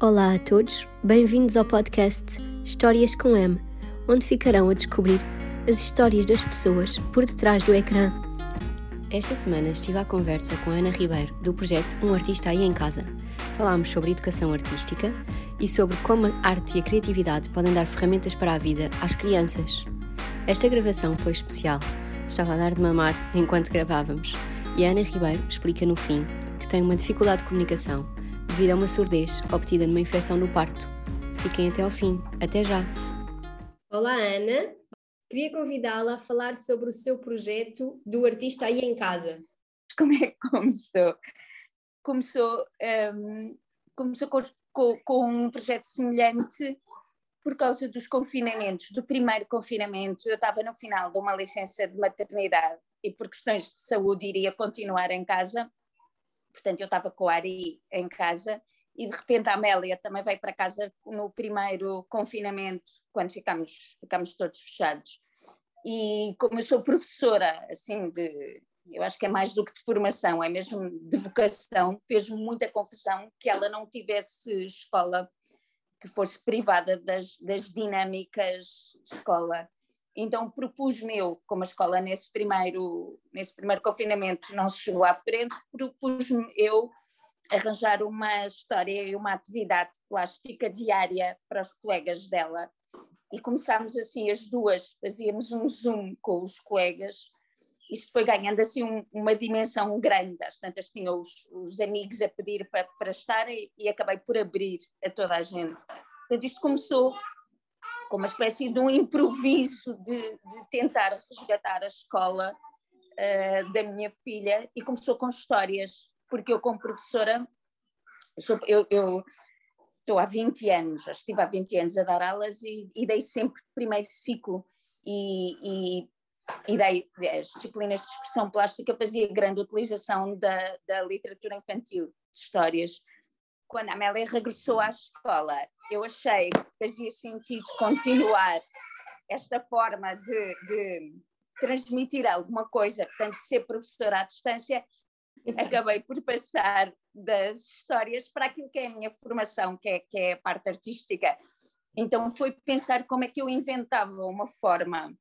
Olá a todos, bem-vindos ao podcast Histórias com M, onde ficarão a descobrir as histórias das pessoas por detrás do ecrã. Esta semana estive à conversa com Ana Ribeiro, do projeto Um Artista Aí em Casa. Falámos sobre educação artística e sobre como a arte e a criatividade podem dar ferramentas para a vida às crianças. Esta gravação foi especial. Estava a dar de mamar enquanto gravávamos e a Ana Ribeiro explica no fim que tem uma dificuldade de comunicação devido a uma surdez obtida numa infecção no parto. Fiquem até ao fim. Até já! Olá, Ana. Queria convidá-la a falar sobre o seu projeto do artista aí em casa. Como é que começou? Começou, um, começou com, com, com um projeto semelhante por causa dos confinamentos. Do primeiro confinamento, eu estava no final de uma licença de maternidade e por questões de saúde iria continuar em casa portanto eu estava com a Ari em casa e de repente a Amélia também veio para casa no primeiro confinamento, quando ficámos, ficámos todos fechados. E como eu sou professora, assim, de, eu acho que é mais do que de formação, é mesmo de vocação, fez-me muita confusão que ela não tivesse escola que fosse privada das, das dinâmicas de escola. Então propus-me eu, como a escola nesse primeiro, nesse primeiro confinamento não se chegou à frente, propus-me eu arranjar uma história e uma atividade plástica diária para os colegas dela. E começámos assim as duas, fazíamos um zoom com os colegas. Isto foi ganhando assim um, uma dimensão grande. Às tantas tinha os, os amigos a pedir para, para estar e, e acabei por abrir a toda a gente. Portanto, isto começou como uma espécie de um improviso de, de tentar resgatar a escola uh, da minha filha e começou com histórias, porque eu como professora, eu, eu estou há 20 anos, já estive há 20 anos a dar aulas e, e dei sempre primeiro ciclo e, e, e dei as disciplinas de expressão plástica, fazia grande utilização da, da literatura infantil, de histórias quando a Amélia regressou à escola, eu achei que fazia sentido continuar esta forma de, de transmitir alguma coisa, portanto, ser professora à distância, acabei por passar das histórias para aquilo que é a minha formação, que é, que é a parte artística. Então foi pensar como é que eu inventava uma forma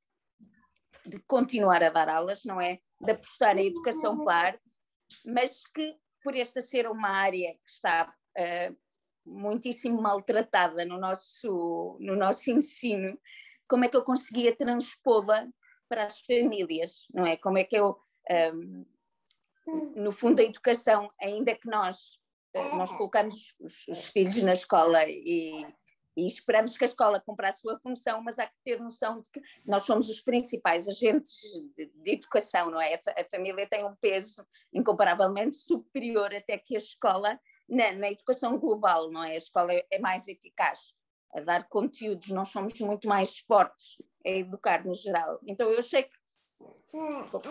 de continuar a dar aulas, não é? De apostar na educação pela arte, mas que por esta ser uma área que está uh, muitíssimo maltratada no nosso, no nosso ensino, como é que eu conseguia transpô-la para as famílias, não é? Como é que eu, um, ehm, no fundo, a educação, ainda que nós, uh, nós colocamos os, os, filhos na escola e, e esperamos que a escola cumpra a sua função, mas há que ter noção de que nós somos os principais agentes de, de educação, não é? A, a, família tem um peso incomparavelmente superior até que a escola na, na educação global, não é? A escola é, é mais eficaz a dar conteúdos, nós somos muito mais fortes a educar no geral. Então eu achei que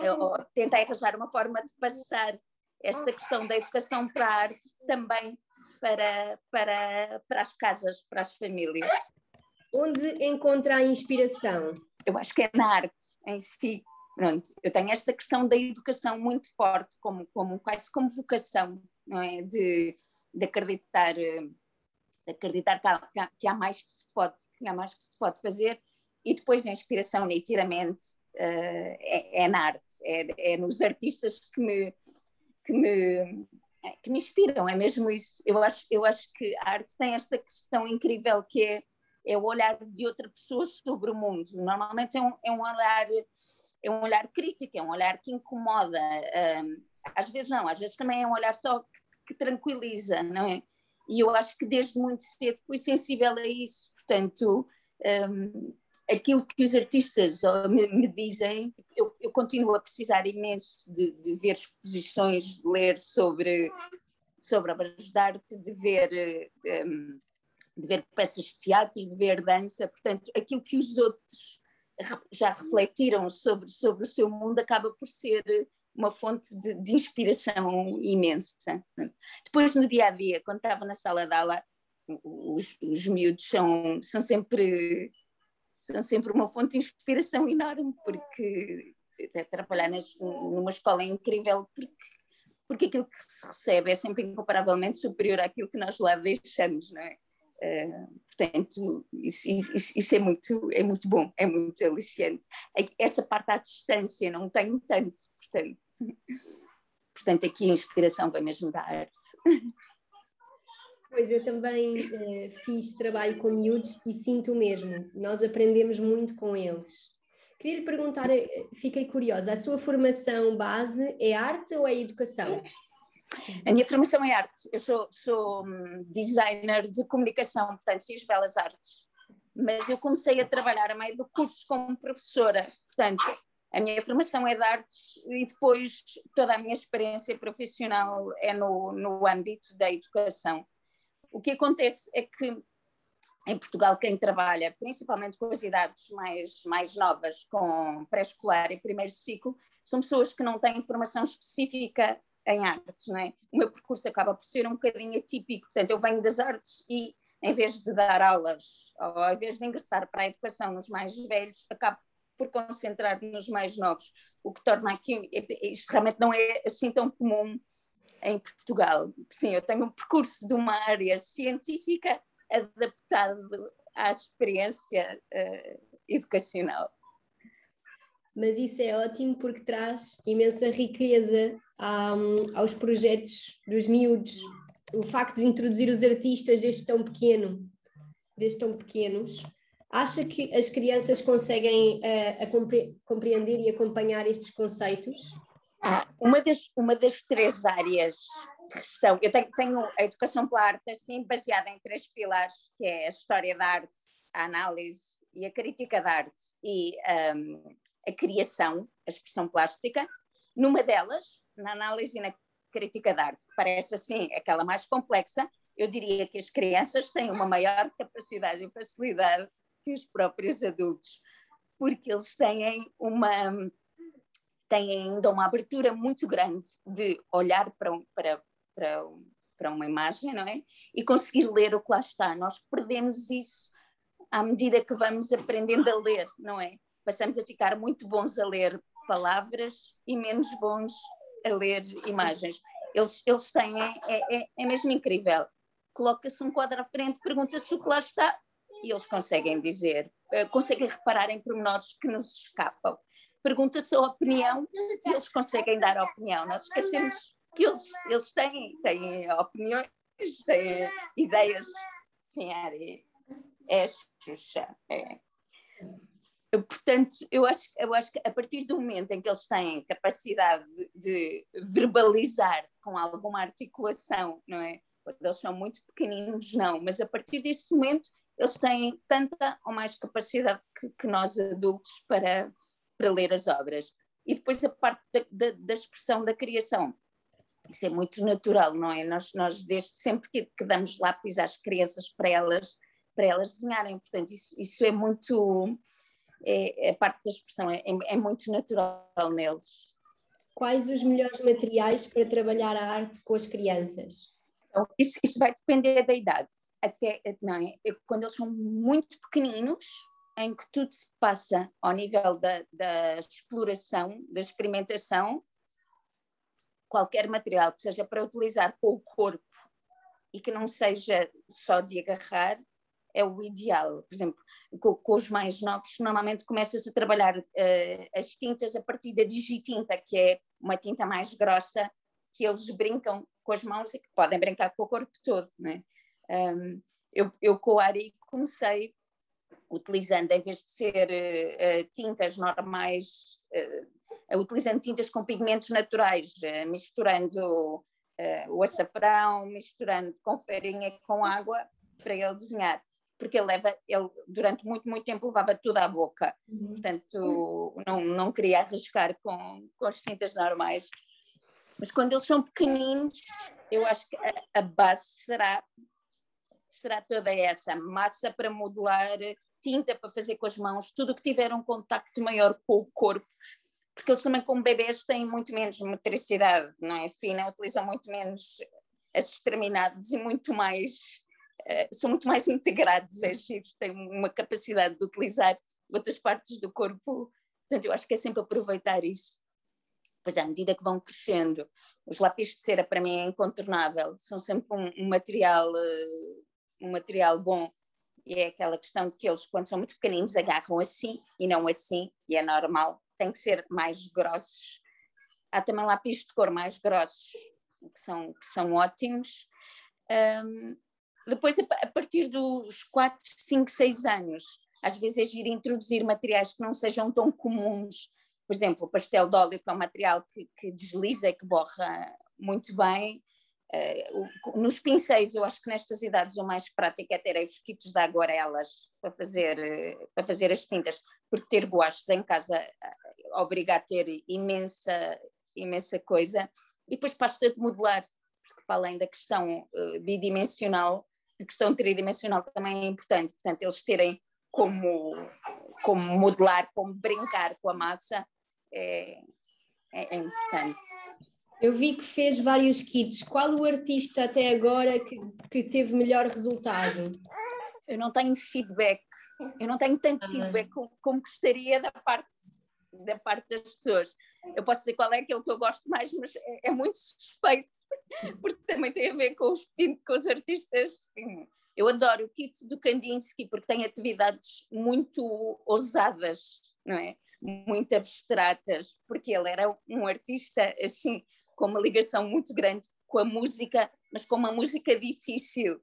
eu tentei arranjar uma forma de passar esta questão da educação para a arte também para, para, para as casas, para as famílias. Onde encontra a inspiração? Eu acho que é na arte em si. Pronto, eu tenho esta questão da educação muito forte, como, como quase como vocação, não é? De, de acreditar, de acreditar que há, que há, mais que se pode, que há mais que se pode fazer e depois a inspiração nitidamente uh, é, é, na arte, é, é, nos artistas que me, que me que me inspiram, é mesmo isso. Eu acho, eu acho que a arte tem esta questão incrível que é, é o olhar de outra pessoa sobre o mundo. Normalmente é um, é um olhar é um olhar crítico, é um olhar que incomoda. Um, às vezes não, às vezes também é um olhar só que que tranquiliza, não é? E eu acho que desde muito cedo fui sensível a isso, portanto, um, aquilo que os artistas me, me dizem, eu, eu, continuo a precisar imenso de, de, ver exposições, de ler sobre, sobre obras de arte, de ver, um, de ver peças de teatro, de ver dança, portanto, aquilo que os outros já refletiram sobre, sobre o seu mundo acaba por ser uma fonte de, de, inspiração imensa. Depois, no dia a dia, quando estava na sala de aula, os, os miúdos são, são, sempre, são sempre uma fonte de inspiração enorme, porque trabalhar nas, numa escola é incrível, porque porque aquilo que se recebe é sempre incomparavelmente superior àquilo que nós lá deixamos, não é? Portanto, isso, isso, é, muito, é muito bom, é muito aliciante. Essa parte à distância não tenho tanto, portanto, portanto aqui a inspiração vem mesmo da arte. Pois eu também uh, fiz trabalho com miúdos e sinto o mesmo. Nós aprendemos muito com eles. Queria lhe perguntar, eh, fiquei curiosa, a sua formação base é arte ou é educação? A minha formação é arte. Eu sou, sou hum, designer de comunicação, portanto fiz belas artes. Mas eu comecei a trabalhar a meio do curso como professora. Portanto, a minha formação é de artes e depois toda a minha experiência profissional é no, no âmbito da educação. O que acontece é que em Portugal quem trabalha principalmente com as idades mais, mais novas, com pré-escolar e primeiro ciclo, são pessoas que não têm formação específica em artes, não é? O meu percurso acaba por ser um bocadinho atípico, portanto eu venho das artes e em vez de dar aulas, ou em vez de ingressar para a educação nos mais velhos, acabo por concentrar nos mais novos, o que torna aqui, isto realmente não é assim tão comum em Portugal. Sim, eu tenho um percurso de uma área científica adaptado à experiência uh, educacional. Mas isso é ótimo porque traz imensa riqueza um, aos projetos dos miúdos. O facto de introduzir os artistas desde tão pequeno, desde tão pequenos, acha que as crianças conseguem uh, compreender e acompanhar estes conceitos? Ah, uma, das, uma das três áreas de questão, eu tenho, tenho a educação pela arte assim baseada em três pilares, que é a história da arte, a análise e a crítica da arte e um, a criação, a expressão plástica. Numa delas, na análise e na crítica da arte, que parece assim aquela mais complexa, eu diria que as crianças têm uma maior capacidade e facilidade que os próprios adultos, porque eles têm uma têm ainda uma abertura muito grande de olhar para, um, para, para, para uma imagem, não é? E conseguir ler o que lá está. Nós perdemos isso à medida que vamos aprendendo a ler, não é? Passamos a ficar muito bons a ler palavras e menos bons a ler imagens. Eles, eles têm, é, é, é mesmo incrível. Coloca-se um quadro à frente, pergunta-se o que lá está e eles conseguem dizer, eh, conseguem reparar em pormenores que nos escapam pergunta-se a opinião e eles conseguem dar a opinião. Nós esquecemos que eles, eles têm, têm opiniões, têm ideias. Sim, é, é Xuxa. É. Portanto, eu acho, eu acho que a partir do momento em que eles têm capacidade de, de verbalizar com alguma articulação, não é? Quando eles são muito pequeninos, não, mas a partir desse momento eles têm tanta ou mais capacidade que, que nós adultos para, para ler as obras. E depois a parte da, da, da expressão da criação. Isso é muito natural, não é? Nós, nós desde sempre que, que damos lápis às crianças para elas, para elas desenharem, portanto, isso, isso é muito. É, a parte da expressão é, é, é muito natural neles. Quais os melhores materiais para trabalhar a arte com as crianças? Então, isso, isso vai depender da idade. Até, não é? Quando eles são muito pequeninos, em que tudo se passa ao nível da, da exploração, da experimentação, qualquer material que seja para utilizar com o corpo e que não seja só de agarrar, é o ideal. Por exemplo, com, com os mais novos, normalmente começa-se a trabalhar uh, as tintas a partir da digitinta, que é uma tinta mais grossa, que eles brincam com as mãos e que podem brincar com o corpo todo. Né? Um, eu, eu com o Ari comecei utilizando, em vez de ser uh, tintas normais, uh, utilizando tintas com pigmentos naturais, misturando o açafrão, misturando com farinha e com água para ele desenhar. Porque ele, leva, ele durante muito, muito tempo levava tudo à boca. Uhum. Portanto, não, não queria arriscar com, com as tintas normais. Mas quando eles são pequeninos, eu acho que a, a base será será toda essa massa para modelar, tinta para fazer com as mãos, tudo que tiver um contacto maior com o corpo, porque eles também, como bebês, têm muito menos motricidade, não é? Fina, utilizam muito menos as extremidades e muito mais, são muito mais integrados, é giro, têm uma capacidade de utilizar outras partes do corpo, portanto, eu acho que é sempre aproveitar isso. Pois à medida que vão crescendo, os lápis de cera para mim é incontornável, são sempre um, um material, uh, um material bom e é aquela questão de que eles, quando são muito pequeninos, agarram assim e não assim, e é normal, tem que ser mais grossos. Há também lápis de cor mais grossos, que são, que são ótimos. Um, depois, a partir dos 4, 5, 6 anos, às vezes é giro introduzir materiais que não sejam tão comuns. Por exemplo, o pastel de óleo, que é um material que, que desliza e que borra muito bem. Uh, nos pincéis, eu acho que nestas idades o mais prático é ter os kits de aguarelas para fazer, uh, para fazer as tintas, porque ter guaches em casa uh, obriga a ter imensa, imensa coisa. E depois pasta de modelar, porque para além da questão bidimensional, a questão tridimensional também é importante. Portanto, eles terem como, como modelar, como brincar com a massa, é, é, é importante. Eu vi que fez vários kits. Qual o artista até agora que, que teve melhor resultado? Eu não tenho feedback, eu não tenho tanto ah. feedback como, como gostaria da parte, da parte das pessoas. Eu posso dizer qual é aquele que eu gosto mais, mas é, é muito suspeito, porque também tem a ver com os, com os artistas. Eu adoro o kit do Kandinsky, porque tem atividades muito ousadas, não é? Muito abstratas, porque ele era um artista assim com uma ligação muito grande com a música, mas com uma música difícil.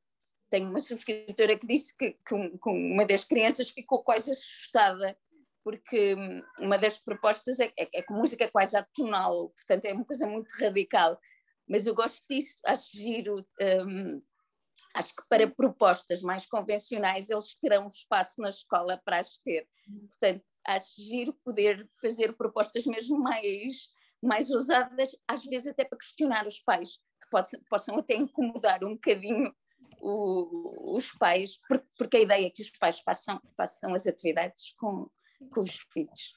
Tenho uma subscritora que disse que, que, que uma das crianças ficou quase assustada, porque hum, uma das propostas é, é, é com música quase atonal, portanto é uma coisa muito radical. Mas eu gosto disso, acho giro. Um, acho que para propostas mais convencionais eles terão espaço na escola para as ter. Portanto, acho giro poder fazer propostas mesmo mais mais ousadas, às vezes até para questionar os pais, que possam, possam até incomodar um bocadinho o, os pais, porque, porque, a ideia é que os pais façam, façam as atividades com, com os filhos.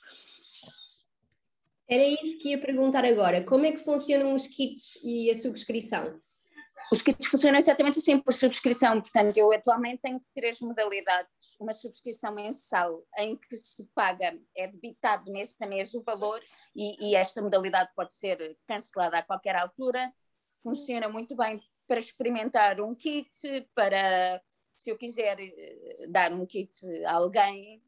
Era isso que ia perguntar agora. Como é que funcionam os kits e a subscrição? Os kits funcionam exatamente assim por subscrição, portanto, eu atualmente tenho três modalidades. Uma subscrição mensal, em que se paga, é debitado mês a mês o valor, e, e esta modalidade pode ser cancelada a qualquer altura. Funciona muito bem para experimentar um kit, para se eu quiser eh, dar um kit a alguém,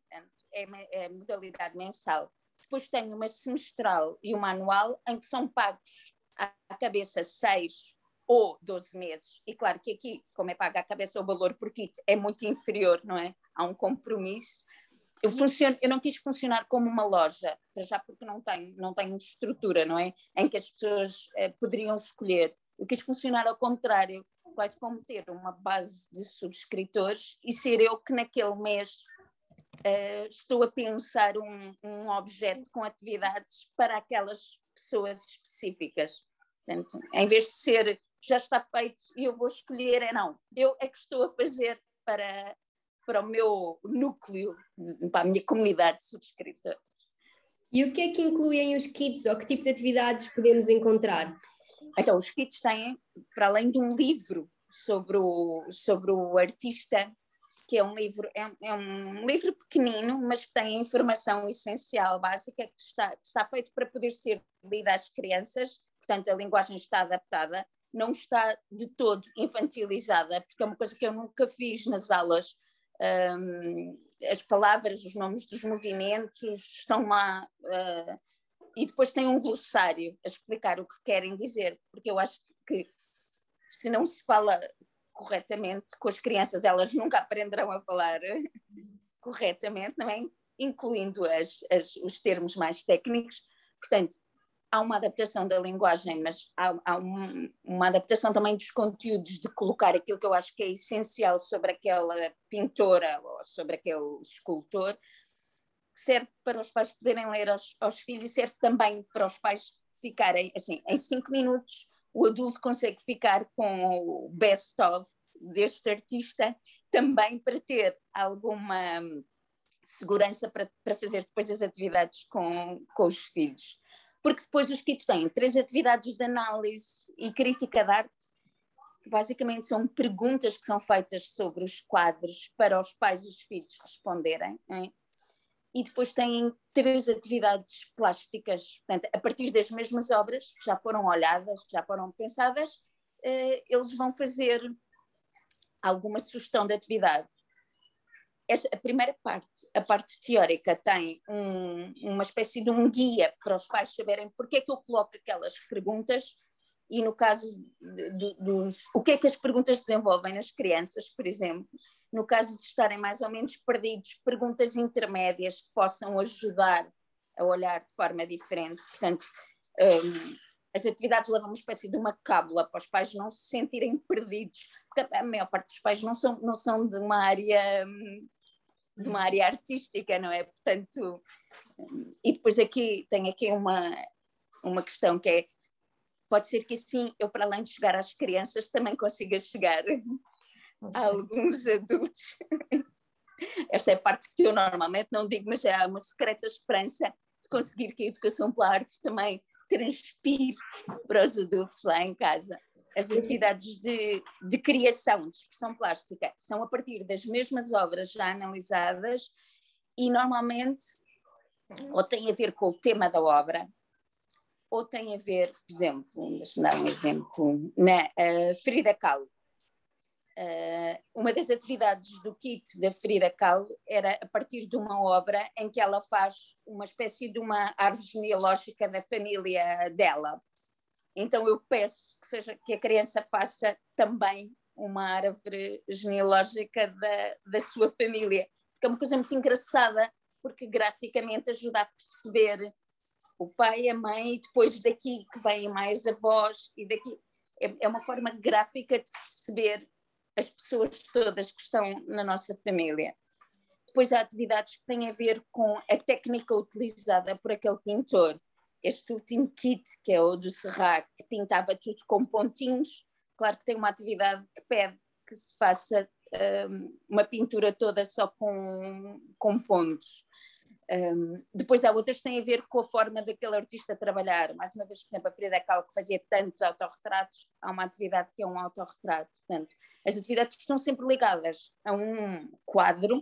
é, é modalidade mensal. Depois tenho uma semestral e uma anual, em que são pagos à cabeça seis ou 12 meses. E claro que aqui, como é paga a cabeça o valor por kit, é muito inferior, não é? Há um compromisso. Eu, funciono, eu não quis funcionar como uma loja, já porque não tenho, não tenho estrutura, não é? Em que as pessoas eh, poderiam escolher. Eu quis funcionar ao contrário, quase como ter uma base de subscritores e ser eu que naquele mês eh, estou a pensar um, um objeto com atividades para aquelas pessoas específicas. Portanto, em vez de ser já está feito e eu vou escolher, é não. Eu é que estou a fazer para, para o meu núcleo, para a minha comunidade de subscritores. E o que é que incluem os kits ou que tipo de atividades podemos encontrar? Então, os kits têm, para além de um livro sobre o, sobre o artista, que é um livro, é, é um livro pequenino, mas que tem informação essencial, básica, que está, que está feito para poder ser lido às crianças, portanto a linguagem está adaptada, não está de todo infantilizada, porque é uma coisa que eu nunca fiz nas aulas. Um, as palavras, os nomes dos movimentos estão lá. Uh, e depois tem um glossário a explicar o que querem dizer, porque eu acho que se não se fala corretamente com as crianças, elas nunca aprenderão a falar corretamente, não é? incluindo as, as, os termos mais técnicos. Portanto, há uma adaptação da linguagem, mas há, há um, uma adaptação também dos conteúdos, de colocar aquilo que eu acho que é essencial sobre aquela pintora ou sobre aquele escultor, serve para os pais poderem ler aos, aos filhos e serve também para os pais ficarem, assim, em cinco minutos o adulto consegue ficar com o best of deste artista, também para ter alguma segurança para, para fazer depois as atividades com, com os filhos porque depois os kits têm três atividades de análise e crítica de arte, que basicamente são perguntas que são feitas sobre os quadros para os pais e os filhos responderem. É? E depois têm três atividades plásticas. Portanto, a partir das mesmas obras, que já foram olhadas, que já foram pensadas, uh, eles vão fazer alguma sugestão de atividade. Esta, a primeira parte, a parte teórica, tem um, uma espécie de um guia para os pais saberem porque é que eu coloco aquelas perguntas e no caso de, de, dos o que é que as perguntas desenvolvem nas crianças, por exemplo, no caso de estarem mais ou menos perdidos, perguntas intermédias que possam ajudar a olhar de forma diferente. Portanto, um, as atividades levam uma espécie de uma cábula para os pais não se sentirem perdidos, porque a maior parte dos pais não são, não são de uma área hum, de uma área artística, não é? Portanto, hum, e depois aqui tem aqui uma, uma questão que é pode ser que assim eu para além de chegar às crianças também consiga chegar alguns adultos. Esta é a parte que eu normalmente não digo, mas é uma secreta esperança de conseguir que a educação pela arte também transpire para os adultos lá em casa. As atividades de, de criação, de expressão plástica, são a partir das mesmas obras já analisadas e normalmente ou tem a ver com o tema da obra, ou tem a ver, por exemplo, deixa-me dar um exemplo, na uh, Frida Kahlo. Uh, uma das atividades do kit da Frida Kahlo era a partir de uma obra em que ela faz uma espécie de uma árvore genealógica da família dela. Então eu peço que, seja, que a criança faça também uma árvore genealógica da, da sua família, que é uma coisa muito engraçada, porque graficamente ajuda a perceber o pai, a mãe, e depois daqui que vêm mais avós, e daqui. É, é uma forma gráfica de perceber as pessoas todas que estão na nossa família. Depois há atividades que têm a ver com a técnica utilizada por aquele pintor. Este último kit, que é o do Serrat, que pintava tudo com pontinhos, claro que tem uma atividade que pede que se faça um, uma pintura toda só com, com pontos. Um, depois há outras que têm a ver com a forma daquele artista trabalhar. Mais uma vez, por exemplo, a Frida Kahlo, que fazia tantos autorretratos, há uma atividade que é um autorretrato. Portanto, as atividades estão sempre ligadas a um quadro,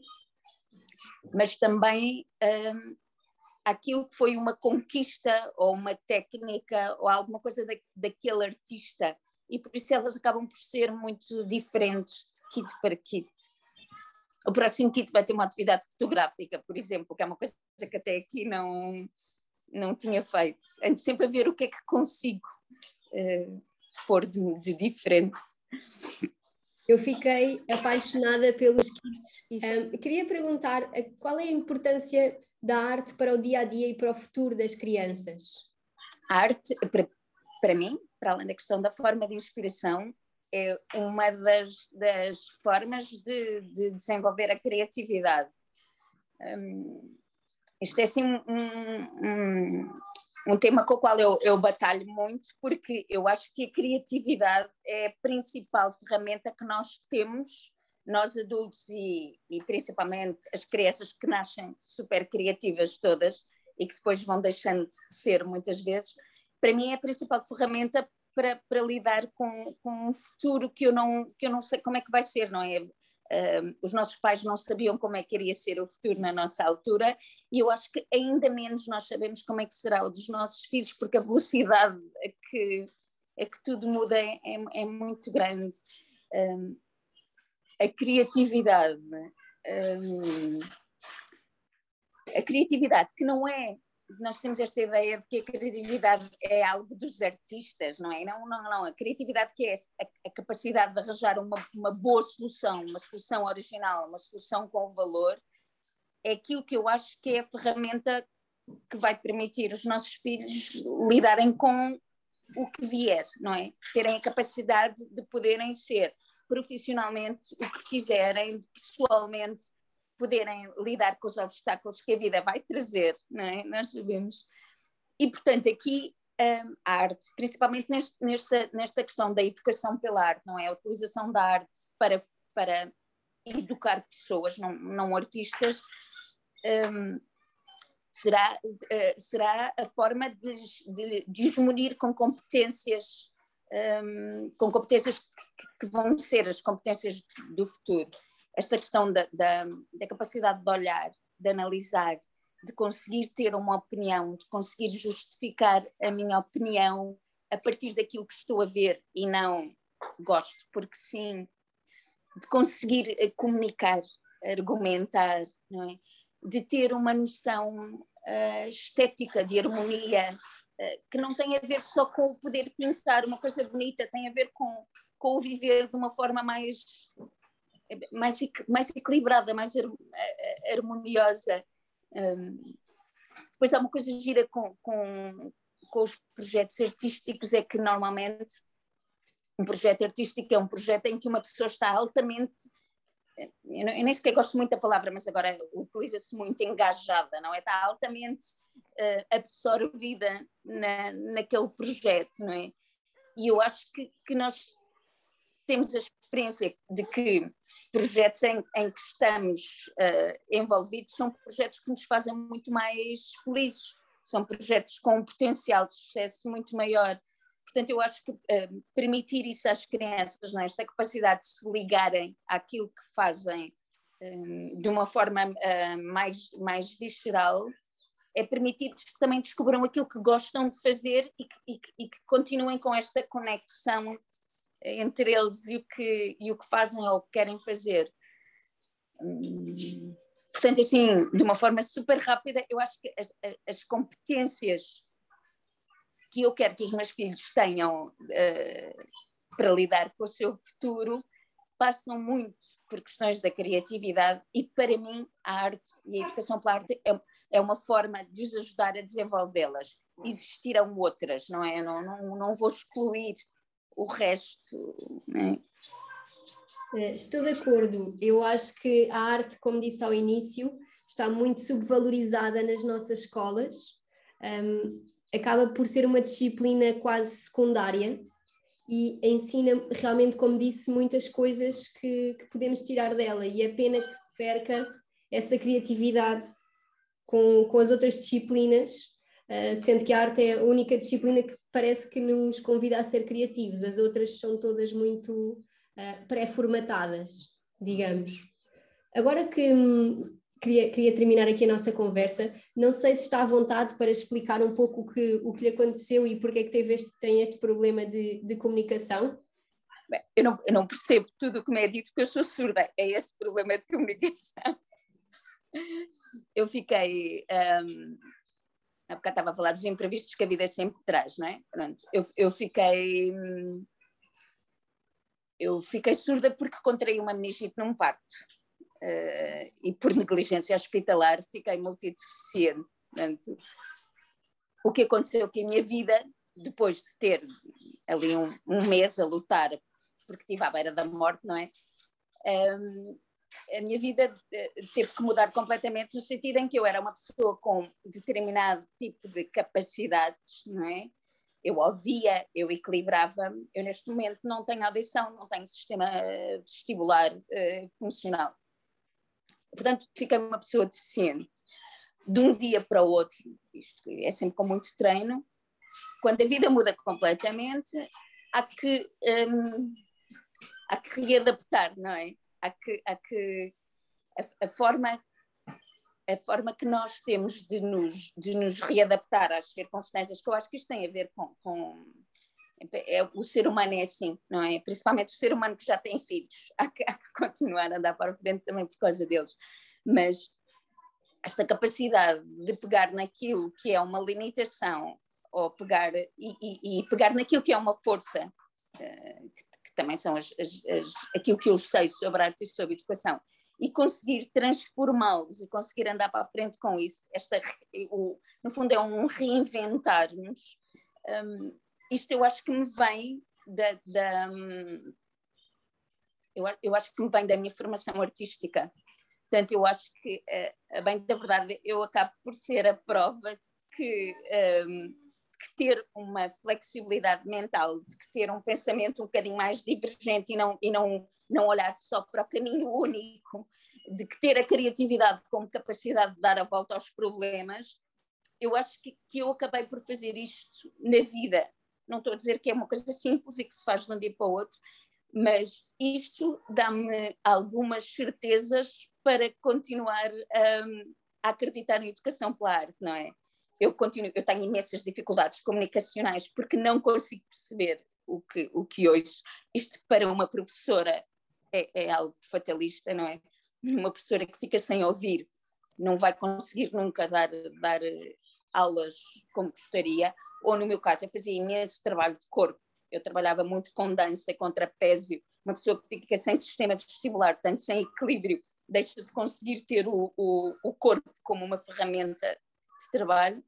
mas também um, àquilo que foi uma conquista ou uma técnica ou alguma coisa da, daquele artista. E por isso elas acabam por ser muito diferentes de kit para kit. O próximo kit vai ter uma atividade fotográfica, por exemplo, que é uma coisa que até aqui não, não tinha feito. Ando sempre a ver o que é que consigo uh, pôr de, de diferente. Eu fiquei apaixonada pelos kits. Um, queria perguntar qual é a importância da arte para o dia a dia e para o futuro das crianças? A arte, para, para mim, para além da questão da forma de inspiração, é uma das, das formas de, de, desenvolver a criatividade. Um, isto é assim um, um, um, tema com o qual eu, eu batalho muito, porque eu acho que a criatividade é a principal ferramenta que nós temos, nós adultos e, e principalmente as crianças que nascem super criativas todas e que depois vão deixando de ser muitas vezes, para mim é a principal ferramenta para, para lidar com, com um futuro que eu, não, que eu não sei como é que vai ser, não é? Uh, os nossos pais não sabiam como é que iria ser o futuro na nossa altura e eu acho que ainda menos nós sabemos como é que será o dos nossos filhos, porque a velocidade a que, a que tudo muda é, é, é muito grande. Um, a criatividade, um, a criatividade que não é nós temos esta ideia de que a criatividade é algo dos artistas, não é? Não, não, não. A criatividade que é a, a capacidade de arranjar uma, uma boa solução, uma solução original, uma solução com valor, é aquilo que eu acho que é a ferramenta que vai permitir os nossos filhos lidarem com o que vier, não é? Terem a capacidade de poderem ser profissionalmente o que quiserem, pessoalmente poderem lidar com os obstáculos que a vida vai trazer, não é? Nós sabemos. E, portanto, aqui um, a arte, principalmente neste, nesta, nesta questão da educação pela arte, não é? A utilização da arte para, para educar pessoas, não, não artistas, um, será, uh, será a forma de, de, de os munir com competências, um, com competências que, que, vão ser as competências do futuro esta questão da, da, da, capacidade de olhar, de analisar, de conseguir ter uma opinião, de conseguir justificar a minha opinião a partir daquilo que estou a ver e não gosto, porque sim, de conseguir eh, comunicar, argumentar, é? de ter uma noção uh, estética de harmonia, uh, que não tem a ver só com o poder pintar uma coisa bonita, tem a ver com, com o viver de uma forma mais, mais, mais equilibrada, mais harmoniosa. Um, depois há uma coisa gira com, com, com os projetos artísticos, é que normalmente um projeto artístico é um projeto em que uma pessoa está altamente eu, nem sequer gosto muito da palavra, mas agora utiliza-se muito engajada, não é? Está altamente uh, absorvida na, naquele projeto, não é? E eu acho que, que nós temos a experiência de que projetos em, em que estamos uh, envolvidos são projetos que nos fazem muito mais felizes, são projetos com um potencial de sucesso muito maior. Portanto, eu acho que uh, permitir isso às crianças, é? esta capacidade de se ligarem àquilo que fazem um, de uma forma uh, mais, mais visceral, é permitir-lhes que também descubram aquilo que gostam de fazer e que, e e que continuem com esta conexão entre eles e o que, e o que fazem ou o que querem fazer. Hum, portanto, assim, de uma forma super rápida, eu acho que as, as competências que eu quero que os meus filhos tenham uh, para lidar com o seu futuro passam muito por questões da criatividade e para mim a arte e a educação pela arte é, é uma forma de os ajudar a desenvolvê-las. Existirão outras, não é? Não, não, não vou excluir o resto. Né? Estou de acordo. Eu acho que a arte, como disse ao início, está muito subvalorizada nas nossas escolas. Um, acaba por ser uma disciplina quase secundária e ensina realmente, como disse, muitas coisas que, que podemos tirar dela. E é pena que se perca essa criatividade com, com as outras disciplinas, uh, sendo que a arte é a única disciplina que parece que nos convida a ser criativos, as outras são todas muito uh, pré-formatadas, digamos. Agora que hum, queria, queria terminar aqui a nossa conversa, não sei se está à vontade para explicar um pouco o que, o que lhe aconteceu e porque é que teve este, tem este problema de, de comunicação. Bem, eu, não, eu não percebo tudo o que me é dito porque eu sou surda, é esse problema de comunicação. Eu fiquei um, Há bocado estava a falar dos imprevistos que a vida sempre traz, não é? Pronto, eu, eu fiquei. Eu fiquei surda porque contraí uma meningite num parto. Uh, e por negligência hospitalar fiquei multideficiente. Portanto, o que aconteceu com a minha vida, depois de ter ali um, um mês a lutar, porque estive à beira da morte, não é? Um, a minha vida eh, teve que mudar completamente no sentido em que eu era uma pessoa com determinado tipo de capacidades, não é? Eu ouvia, eu equilibrava-me. Eu neste momento não tenho audição, não tenho sistema vestibular uh, funcional. Portanto, fiquei uma pessoa deficiente. De um dia para o outro, isto é sempre com muito treino, quando a vida muda completamente, há que, um, há que readaptar, não é? A que, a, que a, a, forma a forma que nós temos de nos, de nos readaptar às circunstâncias, que eu acho que isto tem a ver com, com é, o ser humano é assim, não é? Principalmente o ser humano que já tem filhos, há que, há que continuar a andar para a frente também por causa deles, mas esta capacidade de pegar naquilo que é uma limitação ou pegar e, e, e pegar naquilo que é uma força uh, que também são as, as, as, aquilo que eu sei sobre arte e sobre educação, e conseguir transformá-los e conseguir andar para a frente com isso, esta, o, no fundo é um reinventar-nos, um, isto eu acho que me vem da, da eu, eu, acho que me vem da minha formação artística. Portanto, eu acho que, uh, bem da verdade, eu acabo por ser a prova de que um, que ter uma flexibilidade mental, de que ter um pensamento um bocadinho mais divergente e não, e não, não olhar só para o caminho único, de que ter a criatividade como capacidade de dar a volta aos problemas, eu acho que, que eu acabei por fazer isto na vida. Não estou a dizer que é uma coisa simples e que se faz de um dia para o outro, mas isto dá-me algumas certezas para continuar a, a acreditar na educação pela arte, não é? Eu continuo, eu tenho imensas dificuldades comunicacionais porque não consigo perceber o que, o que hoje, isto para uma professora é, é algo fatalista, não é? Uma professora que fica sem ouvir não vai conseguir nunca dar, dar aulas como gostaria, ou no meu caso, eu fazia imenso trabalho de corpo, eu trabalhava muito com dança, com trapézio, uma pessoa que fica sem sistema vestibular, portanto, sem equilíbrio, deixa de conseguir ter o, o, o corpo como uma ferramenta de trabalho,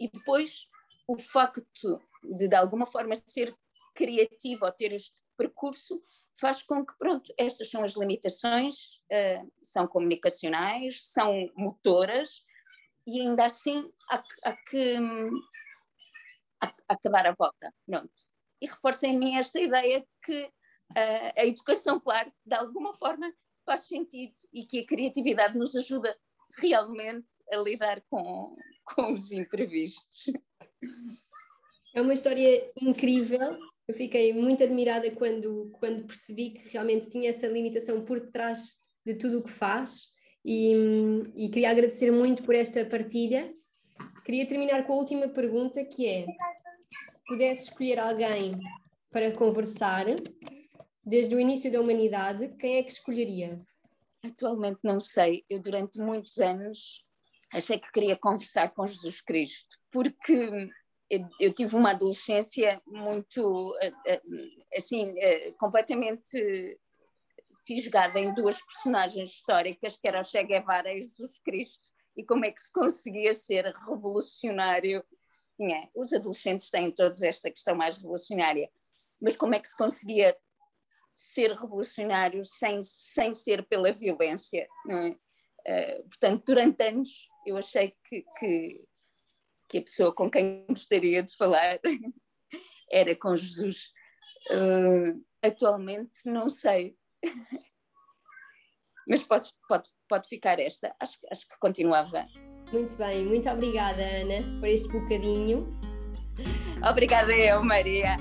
e depois o facto de, de alguma forma, ser criativo ou ter este percurso faz com que, pronto, estas são as limitações, uh, são comunicacionais, são motoras, e ainda assim há, há que dar a volta, pronto. E reforça em mim esta ideia de que uh, a educação, claro, de alguma forma faz sentido e que a criatividade nos ajuda realmente a lidar com, com os imprevistos. É uma história incrível. Eu fiquei muito admirada quando, quando percebi que realmente tinha essa limitação por detrás de tudo o que faz e, e queria agradecer muito por esta partilha. Queria terminar com a última pergunta que é se pudesse escolher alguém para conversar desde o início da humanidade, quem é que escolheria? Atualmente não sei. Eu durante muitos anos achei que queria conversar com Jesus Cristo, porque eu, tive uma adolescência muito, eh, eh, assim, eh, completamente fisgada em duas personagens históricas, que era o Che Guevara e Jesus Cristo, e como é que se conseguia ser revolucionário. Tinha, os adolescentes têm todos esta questão mais revolucionária, mas como é que se conseguia ser revolucionário sem, sem ser pela violência? Uh, portanto, durante anos eu achei que, que que a pessoa com quem gostaria de falar era com Jesus. Uh, atualmente não sei. Mas pode, pode, pode ficar esta. Acho, acho que continuava. Muito bem, muito obrigada, Ana, por este bocadinho. Obrigada eu, Maria.